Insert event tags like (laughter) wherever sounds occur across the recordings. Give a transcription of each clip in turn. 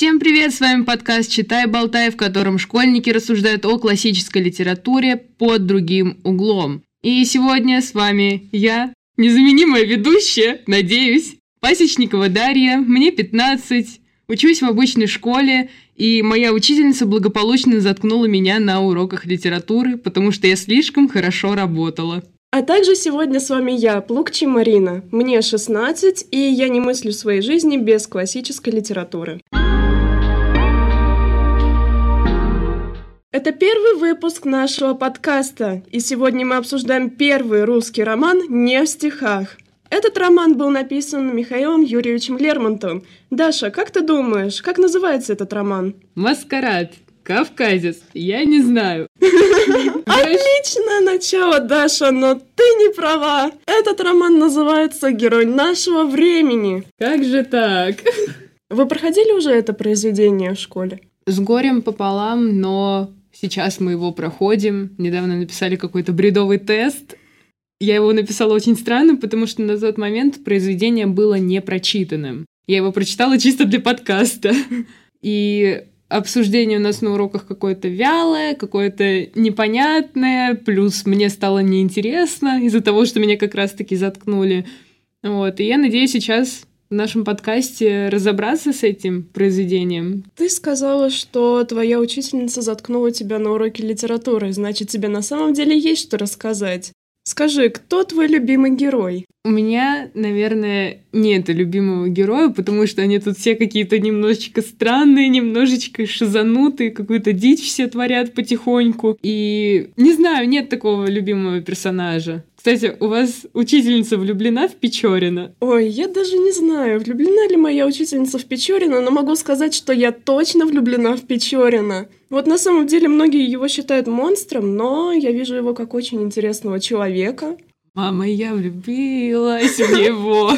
Всем привет, с вами подкаст «Читай, болтай», в котором школьники рассуждают о классической литературе под другим углом. И сегодня с вами я, незаменимая ведущая, надеюсь, Пасечникова Дарья, мне 15, учусь в обычной школе, и моя учительница благополучно заткнула меня на уроках литературы, потому что я слишком хорошо работала. А также сегодня с вами я, Плукчи Марина. Мне 16, и я не мыслю своей жизни без классической литературы. Это первый выпуск нашего подкаста, и сегодня мы обсуждаем первый русский роман «Не в стихах». Этот роман был написан Михаилом Юрьевичем Лермонтовым. Даша, как ты думаешь, как называется этот роман? Маскарад. Кавказец. Я не знаю. (laughs) Отличное начало, Даша, но ты не права. Этот роман называется «Герой нашего времени». Как же так? Вы проходили уже это произведение в школе? С горем пополам, но Сейчас мы его проходим. Недавно написали какой-то бредовый тест. Я его написала очень странно, потому что на тот момент произведение было не прочитанным. Я его прочитала чисто для подкаста. (laughs) И обсуждение у нас на уроках какое-то вялое, какое-то непонятное, плюс мне стало неинтересно из-за того, что меня как раз-таки заткнули. Вот, и я надеюсь сейчас в нашем подкасте разобраться с этим произведением. Ты сказала, что твоя учительница заткнула тебя на уроке литературы, значит, тебе на самом деле есть что рассказать. Скажи, кто твой любимый герой? У меня, наверное, нет любимого героя, потому что они тут все какие-то немножечко странные, немножечко шизанутые, какую-то дичь все творят потихоньку. И не знаю, нет такого любимого персонажа. Кстати, у вас учительница влюблена в Печорина? Ой, я даже не знаю, влюблена ли моя учительница в Печорина, но могу сказать, что я точно влюблена в Печорина. Вот на самом деле многие его считают монстром, но я вижу его как очень интересного человека. Мама, я влюбилась в него.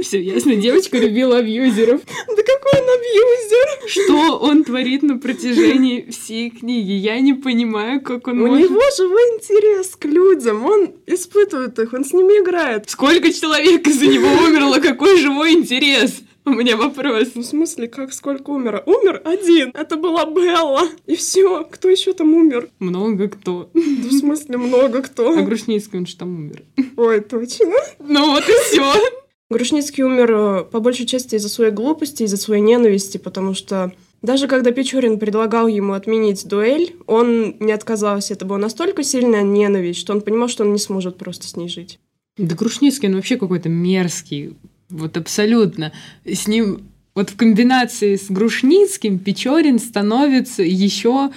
Все ясно, девочка любила абьюзеров. Да какой он абьюзер? Что он творит на протяжении всей книги? Я не понимаю, как он У может... него живой интерес к людям, он испытывает их, он с ними играет. Сколько человек из-за него умерло? Какой живой интерес? У меня вопрос. Ну, в смысле, как сколько умер? Умер один. Это была Белла. И все. Кто еще там умер? Много кто. Да, в смысле, много кто. А Грушницкий, он же там умер. Ой, точно. Ну вот и все. Грушницкий умер э, по большей части из-за своей глупости, из-за своей ненависти, потому что даже когда Печорин предлагал ему отменить дуэль, он не отказался. Это была настолько сильная ненависть, что он понимал, что он не сможет просто с ней жить. Да Грушницкий, он вообще какой-то мерзкий. Вот абсолютно. С ним вот в комбинации с Грушницким Печорин становится еще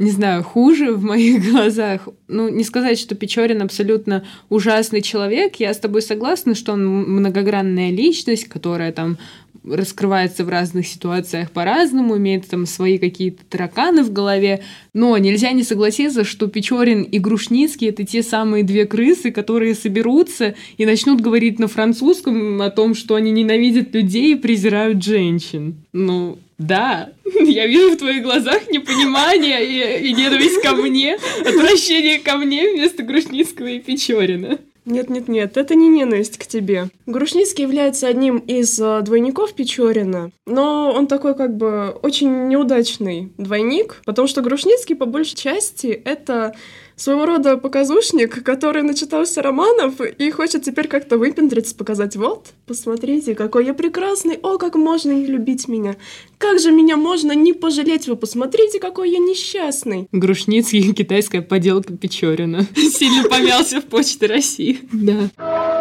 не знаю, хуже в моих (laughs) глазах. Ну, не сказать, что Печорин абсолютно ужасный человек. Я с тобой согласна, что он многогранная личность, которая там раскрывается в разных ситуациях по-разному, имеет там свои какие-то тараканы в голове, но нельзя не согласиться, что Печорин и Грушницкий — это те самые две крысы, которые соберутся и начнут говорить на французском о том, что они ненавидят людей и презирают женщин. Ну, да, (laughs) я вижу в твоих глазах непонимание и, и ненависть ко мне, отвращение ко мне вместо Грушницкого и Печорина. Нет-нет-нет, это не ненависть к тебе. Грушницкий является одним из э, двойников Печорина, но он такой как бы очень неудачный двойник, потому что Грушницкий по большей части это своего рода показушник, который начитался романов и хочет теперь как-то выпендриться, показать, вот, посмотрите, какой я прекрасный, о, как можно не любить меня, как же меня можно не пожалеть, вы посмотрите, какой я несчастный. Грушницкий, китайская поделка Печорина. (laughs) Сильно помялся в почте России. Да.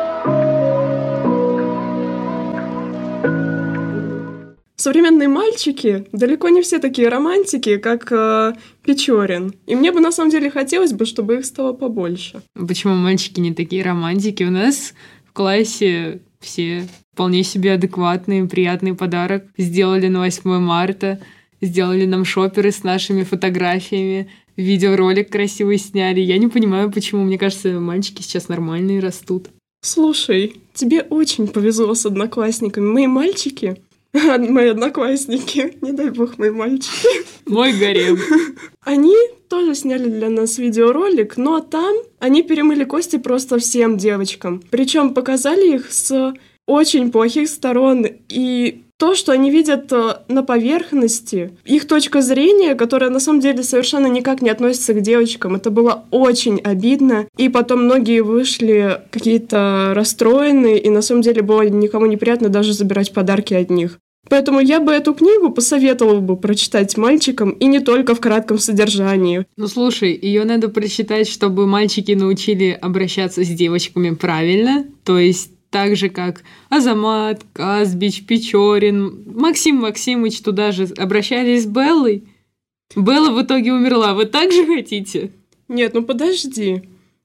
Современные мальчики далеко не все такие романтики, как э, Печорин. И мне бы на самом деле хотелось бы, чтобы их стало побольше. Почему мальчики не такие романтики? У нас в классе все вполне себе адекватные, приятный подарок сделали на 8 марта, сделали нам шоперы с нашими фотографиями, видеоролик красивый сняли. Я не понимаю, почему. Мне кажется, мальчики сейчас нормальные растут. Слушай, тебе очень повезло с одноклассниками. Мои мальчики мои одноклассники, не дай бог мои мальчики. Мой гарем. Они тоже сняли для нас видеоролик, но там они перемыли кости просто всем девочкам. Причем показали их с очень плохих сторон. И то, что они видят э, на поверхности, их точка зрения, которая на самом деле совершенно никак не относится к девочкам. Это было очень обидно. И потом многие вышли какие-то расстроенные, и на самом деле было никому неприятно даже забирать подарки от них. Поэтому я бы эту книгу посоветовала бы прочитать мальчикам и не только в кратком содержании. Ну слушай, ее надо прочитать, чтобы мальчики научили обращаться с девочками правильно, то есть так же, как Азамат, Казбич, Печорин, Максим Максимович туда же обращались с Беллой. Белла в итоге умерла. Вы так же хотите? Нет, ну подожди.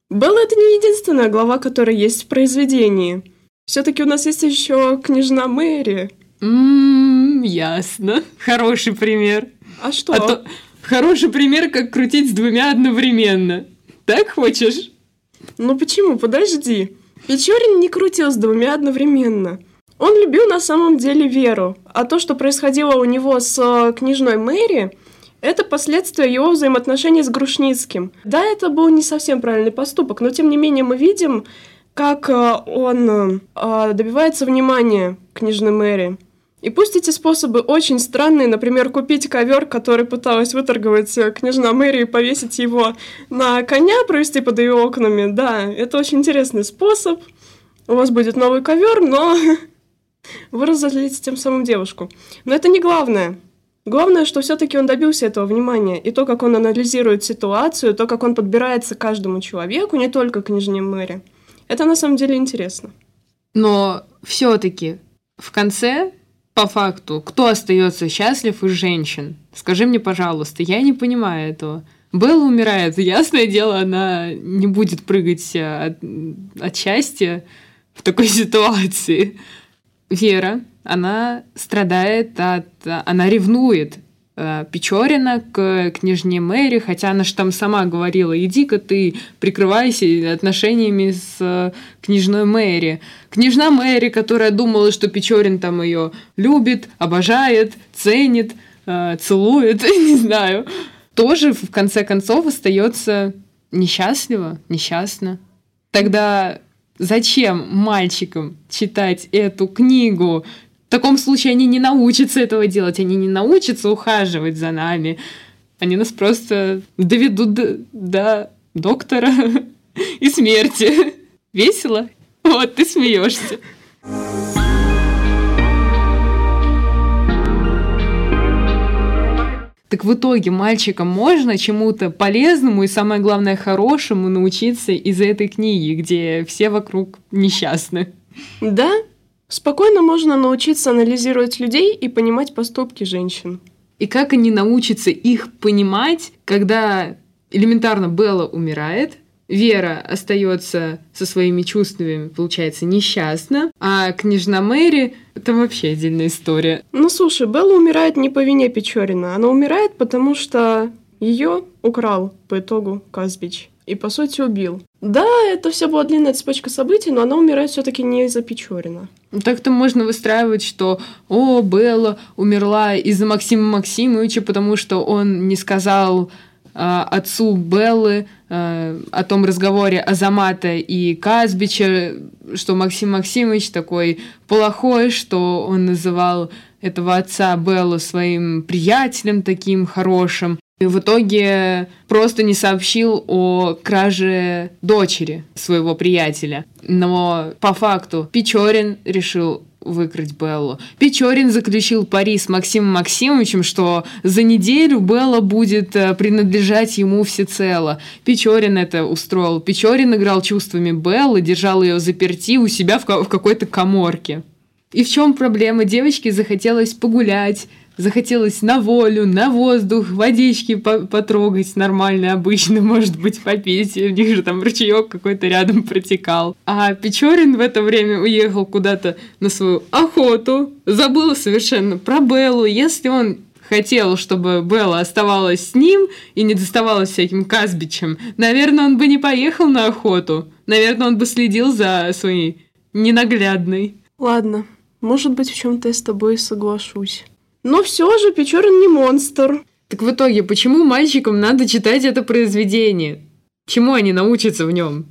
Белла это не единственная глава, которая есть в произведении. Все-таки у нас есть еще княжна Мэри. Ммм, ясно. Хороший пример. А что? А то хороший пример, как крутить с двумя одновременно. Так хочешь? Ну почему? Подожди. Печорин не крутил с двумя одновременно. Он любил на самом деле Веру, а то, что происходило у него с э, княжной Мэри, это последствия его взаимоотношений с Грушницким. Да, это был не совсем правильный поступок, но тем не менее мы видим, как э, он э, добивается внимания княжны Мэри. И пусть эти способы очень странные, например, купить ковер, который пыталась выторговать княжна Мэри и повесить его на коня, провести под ее окнами, да, это очень интересный способ. У вас будет новый ковер, но (laughs) вы разозлите тем самым девушку. Но это не главное. Главное, что все-таки он добился этого внимания. И то, как он анализирует ситуацию, то, как он подбирается к каждому человеку, не только к княжне Мэри. Это на самом деле интересно. Но все-таки в конце по факту, кто остается счастлив из женщин? Скажи мне, пожалуйста, я не понимаю этого. Белла умирает, ясное дело, она не будет прыгать э, от, от счастья в такой (laughs) ситуации. Вера, она страдает от... Она ревнует Печорина к княжне Мэри, хотя она же там сама говорила, иди-ка ты прикрывайся отношениями с э, княжной Мэри. Княжна Мэри, которая думала, что Печорин там ее любит, обожает, ценит, э, целует, (laughs) не знаю, тоже в конце концов остается несчастлива, несчастна. Тогда зачем мальчикам читать эту книгу? В таком случае они не научатся этого делать, они не научатся ухаживать за нами. Они нас просто доведут до, до доктора (laughs) и смерти. Весело? Вот, ты смеешься. Так в итоге мальчикам можно чему-то полезному и, самое главное, хорошему научиться из этой книги, где все вокруг несчастны. Да, Спокойно можно научиться анализировать людей и понимать поступки женщин. И как они научатся их понимать, когда элементарно Белла умирает, Вера остается со своими чувствами, получается, несчастна, а княжна Мэри — это вообще отдельная история. Ну, слушай, Белла умирает не по вине Печорина. Она умирает, потому что ее украл по итогу Казбич и, по сути, убил. Да, это все была длинная цепочка событий, но она умирает все-таки не из-за Печорина. Ну, так-то можно выстраивать, что «О, Белла умерла из-за Максима Максимовича, потому что он не сказал э, отцу Беллы э, о том разговоре Азамата и Казбича, что Максим Максимович такой плохой, что он называл этого отца Беллу своим приятелем таким хорошим. И в итоге просто не сообщил о краже дочери своего приятеля. Но по факту Печорин решил выкрасть Беллу. Печорин заключил пари с Максимом Максимовичем, что за неделю Белла будет э, принадлежать ему всецело. Печорин это устроил. Печорин играл чувствами Беллы, держал ее заперти у себя в, в какой-то коморке. И в чем проблема? Девочке захотелось погулять, захотелось на волю, на воздух, водички по потрогать нормально, обычно, может быть, попить. У них же там ручеек какой-то рядом протекал. А Печорин в это время уехал куда-то на свою охоту, забыл совершенно про Беллу. Если он хотел, чтобы Белла оставалась с ним и не доставалась всяким Казбичем, наверное, он бы не поехал на охоту. Наверное, он бы следил за своей ненаглядной. Ладно, может быть, в чем-то я с тобой соглашусь. Но все же Печорин не монстр. Так в итоге, почему мальчикам надо читать это произведение? Чему они научатся в нем?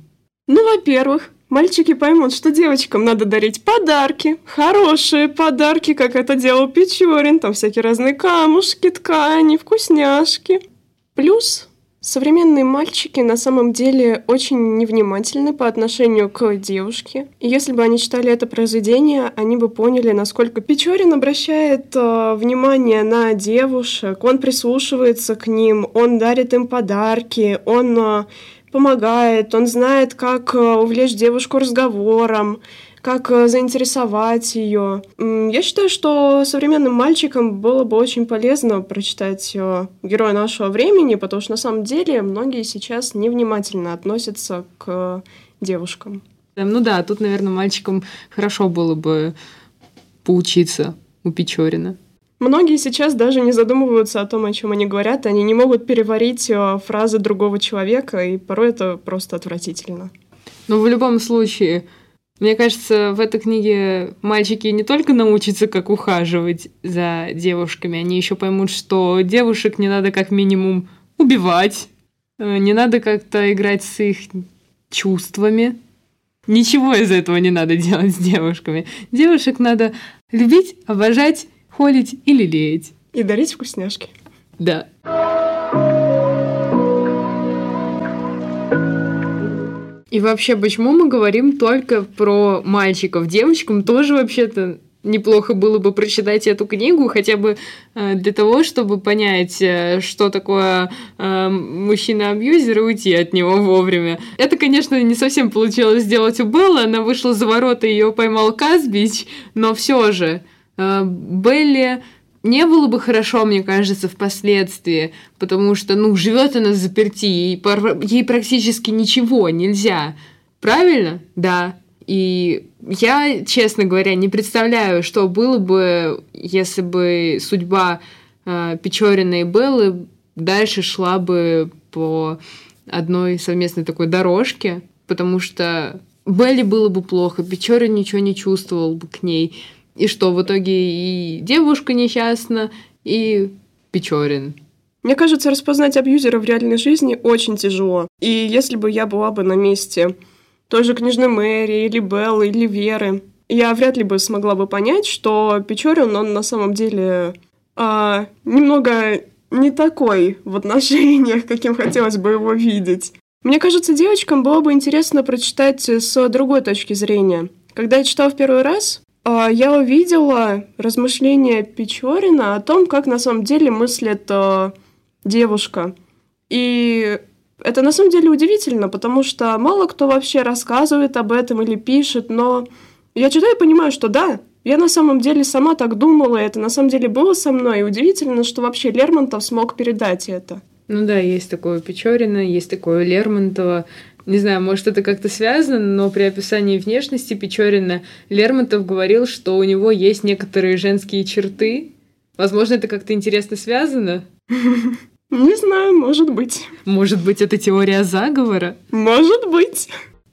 Ну, во-первых, Мальчики поймут, что девочкам надо дарить подарки, хорошие подарки, как это делал Печорин, там всякие разные камушки, ткани, вкусняшки. Плюс Современные мальчики на самом деле очень невнимательны по отношению к девушке. И если бы они читали это произведение, они бы поняли, насколько Печорин обращает э, внимание на девушек, он прислушивается к ним, он дарит им подарки, он э, помогает, он знает, как э, увлечь девушку разговором, как э, заинтересовать ее. Я считаю, что современным мальчикам было бы очень полезно прочитать э, героя нашего времени, потому что на самом деле многие сейчас невнимательно относятся к девушкам. Ну да, тут, наверное, мальчикам хорошо было бы поучиться у Печорина. Многие сейчас даже не задумываются о том, о чем они говорят, они не могут переварить э, фразы другого человека, и порой это просто отвратительно. Но в любом случае, мне кажется, в этой книге мальчики не только научатся, как ухаживать за девушками, они еще поймут, что девушек не надо как минимум убивать, э, не надо как-то играть с их чувствами. Ничего из этого не надо делать с девушками. Девушек надо любить, обожать, холить и лелеять. И дарить вкусняшки. Да. И вообще, почему мы говорим только про мальчиков? Девочкам тоже вообще-то неплохо было бы прочитать эту книгу, хотя бы э, для того, чтобы понять, э, что такое э, мужчина-абьюзер и уйти от него вовремя. Это, конечно, не совсем получилось сделать у Беллы, она вышла за ворота, ее поймал Казбич, но все же Белли не было бы хорошо, мне кажется, впоследствии, потому что, ну, живет она заперти, ей, ей практически ничего нельзя. Правильно? Да. И я, честно говоря, не представляю, что было бы, если бы судьба э, Печорина и Беллы дальше шла бы по одной совместной такой дорожке, потому что Белли было бы плохо, Печорин ничего не чувствовал бы к ней. И что, в итоге и девушка несчастна, и Печорин. Мне кажется, распознать абьюзера в реальной жизни очень тяжело. И если бы я была бы на месте той же книжной Мэри, или Беллы, или Веры, я вряд ли бы смогла бы понять, что Печорин, он на самом деле а, немного не такой в отношениях, каким хотелось бы его видеть. Мне кажется, девочкам было бы интересно прочитать с другой точки зрения. Когда я читала в первый раз, я увидела размышления Печорина о том, как на самом деле мыслит э, девушка. И это на самом деле удивительно, потому что мало кто вообще рассказывает об этом или пишет, но я читаю и понимаю, что да, я на самом деле сама так думала, и это на самом деле было со мной, и удивительно, что вообще Лермонтов смог передать это. Ну да, есть такое Печорина, есть такое Лермонтова. Не знаю, может, это как-то связано, но при описании внешности Печорина Лермонтов говорил, что у него есть некоторые женские черты. Возможно, это как-то интересно связано? (laughs) Не знаю, может быть. Может быть, это теория заговора? Может быть.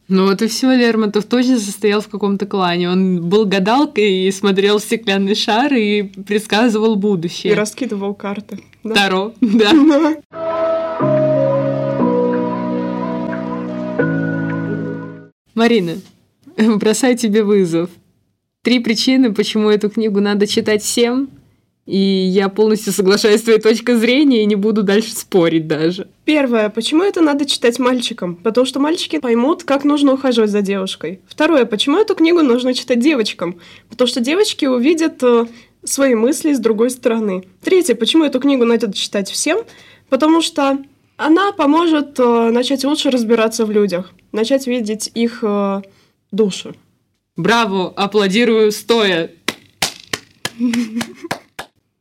Ну вот и все, Лермонтов точно состоял в каком-то клане. Он был гадалкой и смотрел в стеклянный шар и предсказывал будущее. И раскидывал карты. Да? Таро, (laughs) да. Марина, (laughs) бросаю тебе вызов. Три причины, почему эту книгу надо читать всем, и я полностью соглашаюсь с твоей точкой зрения и не буду дальше спорить даже. Первое. Почему это надо читать мальчикам? Потому что мальчики поймут, как нужно ухаживать за девушкой. Второе. Почему эту книгу нужно читать девочкам? Потому что девочки увидят э, свои мысли с другой стороны. Третье. Почему эту книгу надо читать всем? Потому что она поможет э, начать лучше разбираться в людях, начать видеть их э, души. Браво! Аплодирую стоя!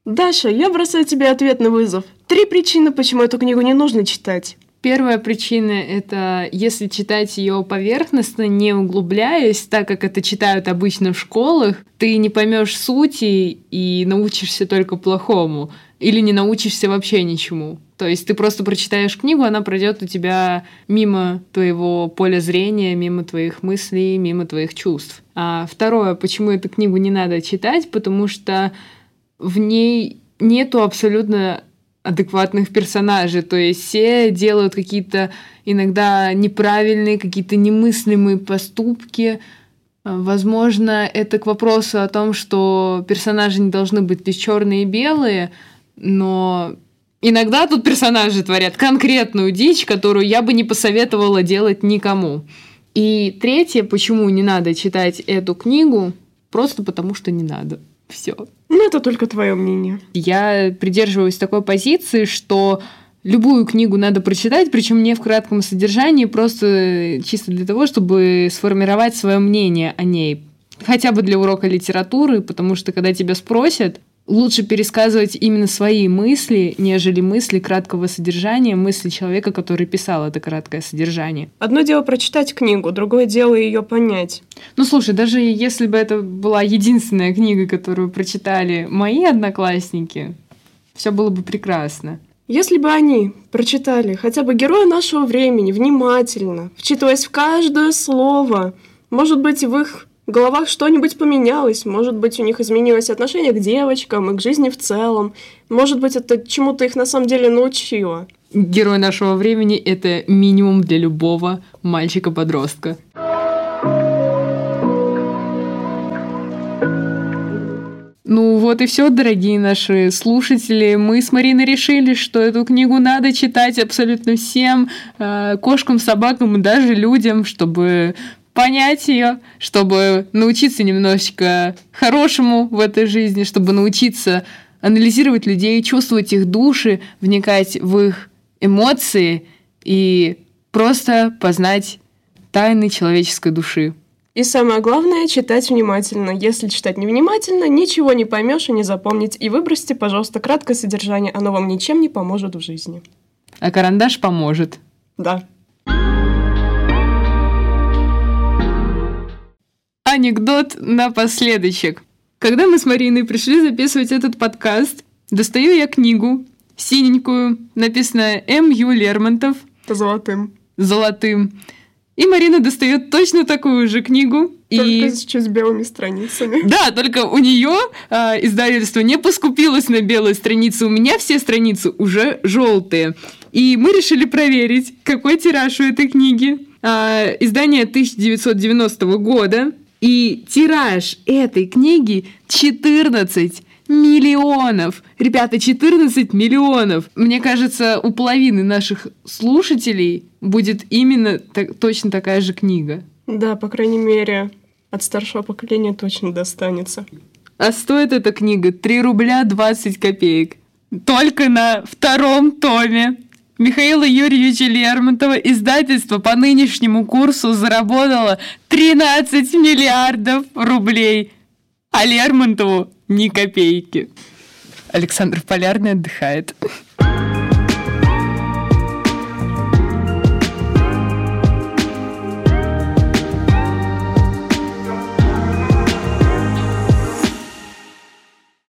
Даша, я бросаю тебе ответ на вызов. Три причины, почему эту книгу не нужно читать. Первая причина — это если читать ее поверхностно, не углубляясь, так как это читают обычно в школах, ты не поймешь сути и научишься только плохому. Или не научишься вообще ничему. То есть ты просто прочитаешь книгу, она пройдет у тебя мимо твоего поля зрения, мимо твоих мыслей, мимо твоих чувств. А второе, почему эту книгу не надо читать, потому что в ней нету абсолютно адекватных персонажей. То есть все делают какие-то иногда неправильные, какие-то немыслимые поступки. Возможно, это к вопросу о том, что персонажи не должны быть лишь черные и белые, но иногда тут персонажи творят конкретную дичь, которую я бы не посоветовала делать никому. И третье, почему не надо читать эту книгу, просто потому что не надо. Все. Ну, это только твое мнение. Я придерживаюсь такой позиции, что любую книгу надо прочитать, причем не в кратком содержании, просто чисто для того, чтобы сформировать свое мнение о ней. Хотя бы для урока литературы, потому что когда тебя спросят, лучше пересказывать именно свои мысли, нежели мысли краткого содержания, мысли человека, который писал это краткое содержание. Одно дело прочитать книгу, другое дело ее понять. Ну, слушай, даже если бы это была единственная книга, которую прочитали мои одноклассники, все было бы прекрасно. Если бы они прочитали хотя бы героя нашего времени внимательно, вчитываясь в каждое слово, может быть, в их в головах что-нибудь поменялось, может быть, у них изменилось отношение к девочкам и к жизни в целом, может быть, это чему-то их на самом деле научило. Герой нашего времени — это минимум для любого мальчика-подростка. Ну вот и все, дорогие наши слушатели. Мы с Мариной решили, что эту книгу надо читать абсолютно всем, э, кошкам, собакам и даже людям, чтобы понять ее, чтобы научиться немножечко хорошему в этой жизни, чтобы научиться анализировать людей, чувствовать их души, вникать в их эмоции и просто познать тайны человеческой души. И самое главное, читать внимательно. Если читать невнимательно, ничего не поймешь и не запомнить. И выбросьте, пожалуйста, краткое содержание, оно вам ничем не поможет в жизни. А карандаш поможет. Да. Анекдот напоследочек. Когда мы с Мариной пришли записывать этот подкаст, достаю я книгу синенькую, написанная М. Ю. Лермонтов. Золотым. Золотым. И Марина достает точно такую же книгу. Только и... сейчас с белыми страницами. Да, только у нее э, издательство не поскупилось на белые страницы. У меня все страницы уже желтые. И мы решили проверить, какой тираж у этой книги. Э, издание 1990 года. И тираж этой книги 14 миллионов. Ребята, 14 миллионов. Мне кажется, у половины наших слушателей будет именно так, точно такая же книга. Да, по крайней мере, от старшего поколения точно достанется. А стоит эта книга 3 рубля 20 копеек. Только на втором томе. Михаила Юрьевича Лермонтова издательство по нынешнему курсу заработало 13 миллиардов рублей, а Лермонтову ни копейки. Александр Полярный отдыхает.